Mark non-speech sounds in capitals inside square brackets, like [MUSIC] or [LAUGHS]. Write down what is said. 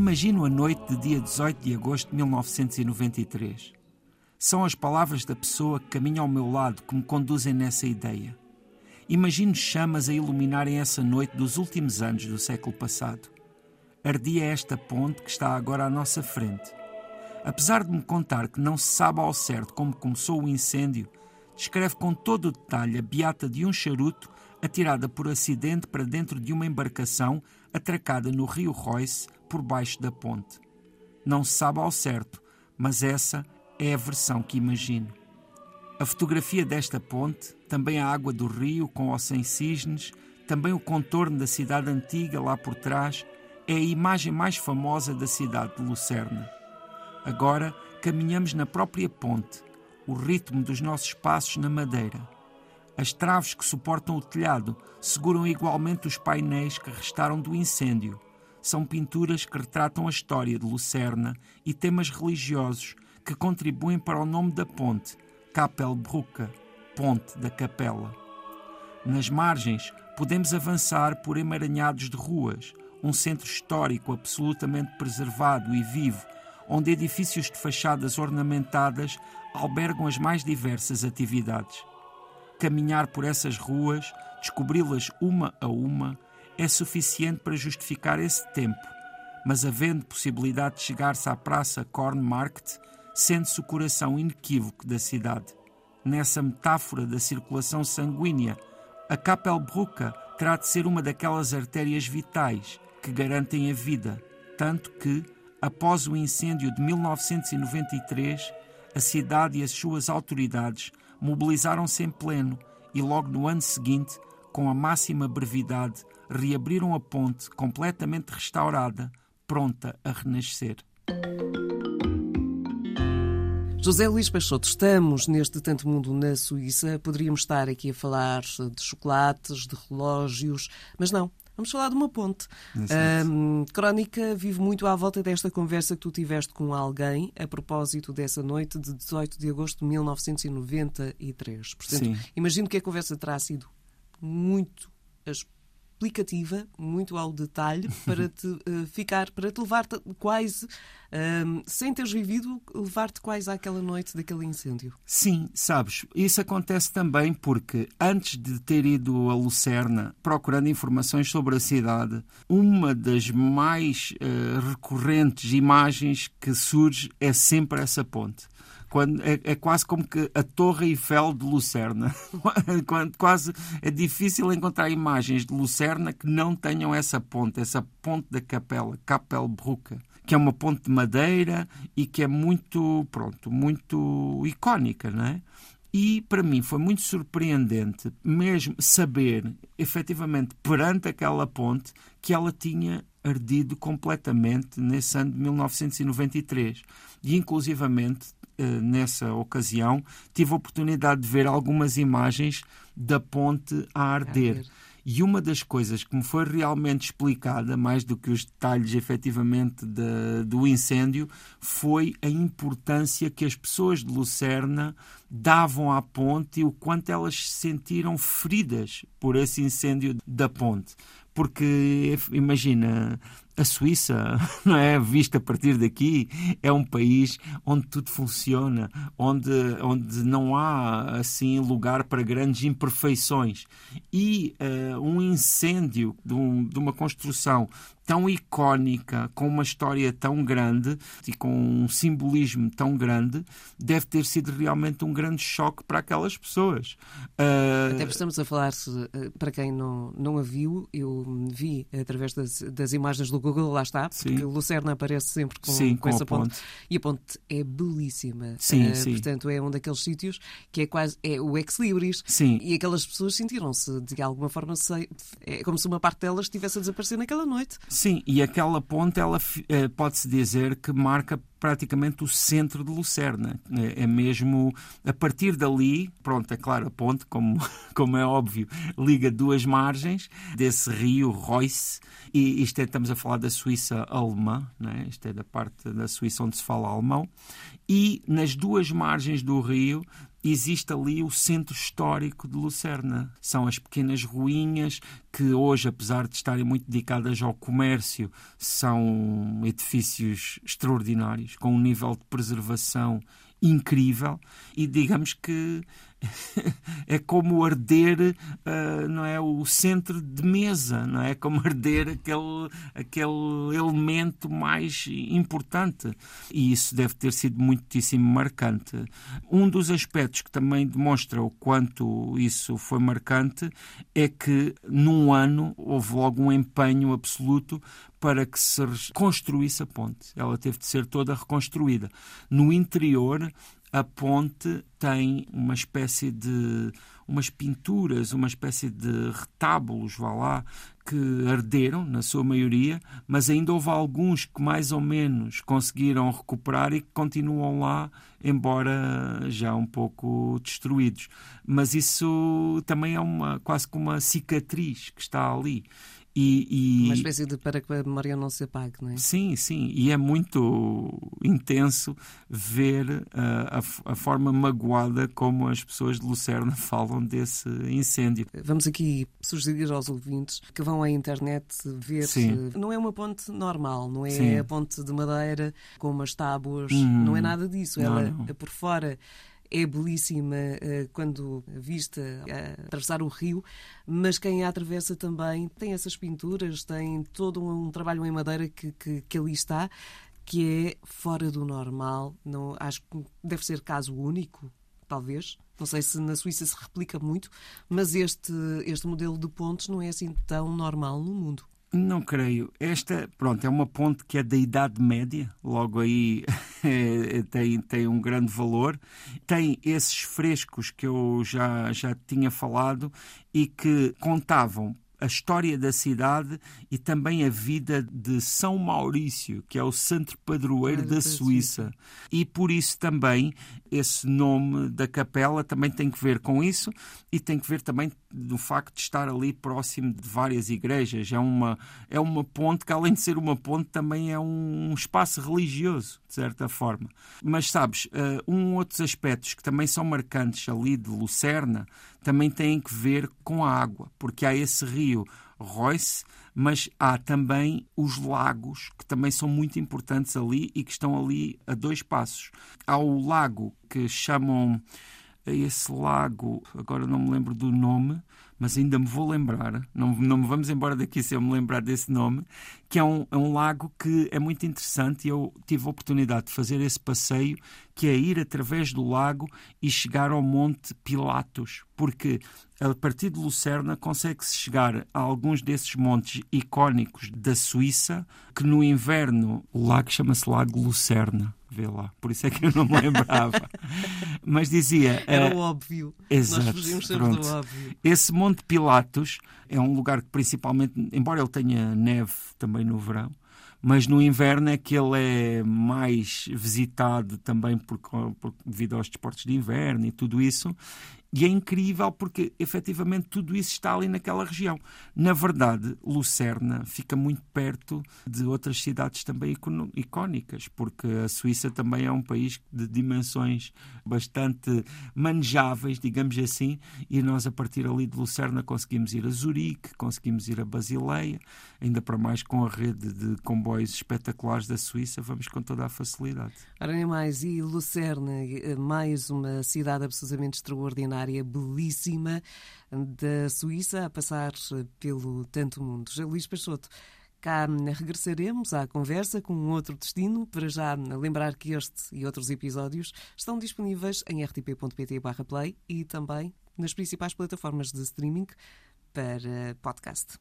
Imagino a noite de dia 18 de agosto de 1993. São as palavras da pessoa que caminha ao meu lado que me conduzem nessa ideia. Imagino chamas a iluminarem essa noite dos últimos anos do século passado. Ardia esta ponte que está agora à nossa frente. Apesar de me contar que não se sabe ao certo como começou o incêndio, descreve com todo o detalhe a beata de um charuto atirada por acidente para dentro de uma embarcação atracada no rio Royce por baixo da ponte. Não se sabe ao certo, mas essa é a versão que imagino. A fotografia desta ponte, também a água do rio com ou sem cisnes, também o contorno da cidade antiga lá por trás, é a imagem mais famosa da cidade de Lucerna. Agora caminhamos na própria ponte, o ritmo dos nossos passos na madeira. As traves que suportam o telhado seguram igualmente os painéis que restaram do incêndio são pinturas que retratam a história de Lucerna e temas religiosos que contribuem para o nome da ponte, Kapelbrücke, Ponte da Capela. Nas margens, podemos avançar por emaranhados de ruas, um centro histórico absolutamente preservado e vivo, onde edifícios de fachadas ornamentadas albergam as mais diversas atividades. Caminhar por essas ruas, descobri-las uma a uma, é suficiente para justificar esse tempo, mas havendo possibilidade de chegar-se à Praça Kornmarkt, sente-se o coração inequívoco da cidade. Nessa metáfora da circulação sanguínea, a Kapelbrücke terá de ser uma daquelas artérias vitais que garantem a vida, tanto que, após o incêndio de 1993, a cidade e as suas autoridades mobilizaram-se em pleno e, logo no ano seguinte, com a máxima brevidade, reabriram a ponte completamente restaurada, pronta a renascer. José Luís Peixoto, estamos neste Tanto Mundo na Suíça. Poderíamos estar aqui a falar de chocolates, de relógios, mas não. Vamos falar de uma ponte. A Crónica vive muito à volta desta conversa que tu tiveste com alguém a propósito dessa noite de 18 de agosto de 1993. Portanto, Sim. imagino que a conversa terá sido muito explicativa, muito ao detalhe, [LAUGHS] para te uh, ficar, para te levar -te quase, uh, sem teres vivido, levar-te quase àquela noite daquele incêndio. Sim, sabes, isso acontece também porque antes de ter ido a Lucerna procurando informações sobre a cidade, uma das mais uh, recorrentes imagens que surge é sempre essa ponte quando é, é, quase como que a Torre Eiffel de Lucerna. [LAUGHS] quando, quase é difícil encontrar imagens de Lucerna que não tenham essa ponte, essa ponte da capela, Kapelbrücke, que é uma ponte de madeira e que é muito, pronto, muito icónica, não é? E para mim foi muito surpreendente mesmo saber, efetivamente, perante aquela ponte, que ela tinha ardido completamente nesse ano de 1993. E, inclusivamente, nessa ocasião, tive a oportunidade de ver algumas imagens da ponte a arder. arder. E uma das coisas que me foi realmente explicada, mais do que os detalhes efetivamente de, do incêndio, foi a importância que as pessoas de Lucerna davam à ponte e o quanto elas se sentiram feridas por esse incêndio da ponte. Porque, imagina, a Suíça, [LAUGHS] não é vista a partir daqui, é um país onde tudo funciona, onde, onde não há assim lugar para grandes imperfeições. E uh, um incêndio de, um, de uma construção tão icónica, com uma história tão grande e com um simbolismo tão grande, deve ter sido realmente um grande choque para aquelas pessoas. Uh... Até estamos a falar, eh, para quem não, não a viu, eu vi através das, das imagens do Google, lá está, porque sim. Lucerna aparece sempre com, sim, com, com essa ponte. ponte. E a ponte é belíssima. Sim, uh, sim. Portanto, é um daqueles sítios que é quase é o ex-libris. Sim. E aquelas pessoas sentiram-se, de alguma forma, é como se uma parte delas estivesse a desaparecer naquela noite. Sim, e aquela ponte, ela eh, pode-se dizer que marca praticamente o centro de Lucerna. É, é mesmo a partir dali, pronto, é claro, a ponte, como, [LAUGHS] como é óbvio, liga duas margens desse rio Royce, e isto é, estamos a falar da Suíça alemã, né? isto é da parte da Suíça onde se fala alemão, e nas duas margens do rio existe ali o centro histórico de Lucerna. São as pequenas ruínas que hoje, apesar de estarem muito dedicadas ao comércio, são edifícios extraordinários, com um nível de preservação incrível e digamos que [LAUGHS] é como arder uh, não é o centro de mesa não é? Como arder aquele aquele elemento mais importante. E isso deve ter sido muitíssimo marcante. Um dos aspectos que também demonstra o quanto isso foi marcante é que num ano houve logo um empenho absoluto para que se construísse a ponte. Ela teve de ser toda reconstruída. No interior a ponte tem uma espécie de umas pinturas, uma espécie de retábulos, vá lá, que arderam, na sua maioria, mas ainda houve alguns que mais ou menos conseguiram recuperar e que continuam lá, embora já um pouco destruídos. Mas isso também é uma quase como uma cicatriz que está ali. E, e... Uma espécie de para que a memória não se apague, não é? Sim, sim. E é muito intenso ver uh, a, a, forma magoada como as pessoas de Lucerna [LAUGHS] falam desse incêndio. Vamos aqui sugerir aos ouvintes que vão à internet ver. Sim. Não é uma ponte normal, não é sim. a ponte de madeira com umas tábuas, hum. não é nada disso. Ela, não, não. por fora, é belíssima uh, quando vista uh, atravessar o rio, mas quem a atravessa também tem essas pinturas, tem todo um, trabalho em madeira que, que, que, ali está, que é fora do normal. Não, acho que deve ser caso único, talvez. Não sei se na Suíça se replica muito, mas este, este modelo de pontes não é assim tão normal no mundo. Não creio. Esta, pronto, é uma ponte que é da Idade Média, logo aí [LAUGHS] tem, tem um grande valor. Tem esses frescos que eu já, já tinha falado e que contavam a história da cidade e também a vida de São Maurício, que é o santo padroeiro da Suíça. E por isso também esse nome da capela também tem que ver com isso e tem que ver também do facto de estar ali próximo de várias igrejas. É uma, é uma ponte que, além de ser uma ponte, também é um espaço religioso, de certa forma. Mas sabes, uh, um outros aspectos que também são marcantes ali de Lucerna também têm que ver com a água, porque há esse rio Royce, mas há também os lagos, que também são muito importantes ali e que estão ali a dois passos. Há o lago que chamam esse lago, agora não me lembro do nome, mas ainda me vou lembrar, não, não me vamos embora daqui se eu me lembrar desse nome, que é um, é um lago que é muito interessante e eu tive a oportunidade de fazer esse passeio, que é ir através do lago e chegar ao Monte Pilatos, porque a partir de Lucerna consegue-se chegar a alguns desses montes icónicos da Suíça, que no inverno o lago chama-se Lago Lucerna vê lá. Por isso é que eu não me lembrava. [LAUGHS] Mas dizia. Era uh, óbvio. Exato, Nós fugimos sempre pronto. do óbvio. Esse Monte Pilatos é um lugar que, principalmente, embora ele tenha neve também no verão, mas no inverno é que ele é mais visitado também por, por, devido aos desportos de inverno e tudo isso. E é incrível porque, efetivamente, tudo isso está ali naquela região. Na verdade, Lucerna fica muito perto de outras cidades também icónicas, porque a Suíça também é um país de dimensões bastante manejáveis, digamos assim, e nós, a partir ali de Lucerna, conseguimos ir a Zurique, conseguimos ir a Basileia, ainda para mais com a rede de comboios espetaculares da Suíça, vamos com toda a facilidade. Ora, nem mais, e Lucerna, eh, mais uma cidade absolutamente extraordinária área belíssima da Suíça, a passar pelo tanto mundo. Já Luís Peixoto, cá regressaremos à conversa com um outro destino, para já lembrar que este e outros episódios estão disponíveis em rtp.pt/play e também nas principais plataformas de streaming para podcast.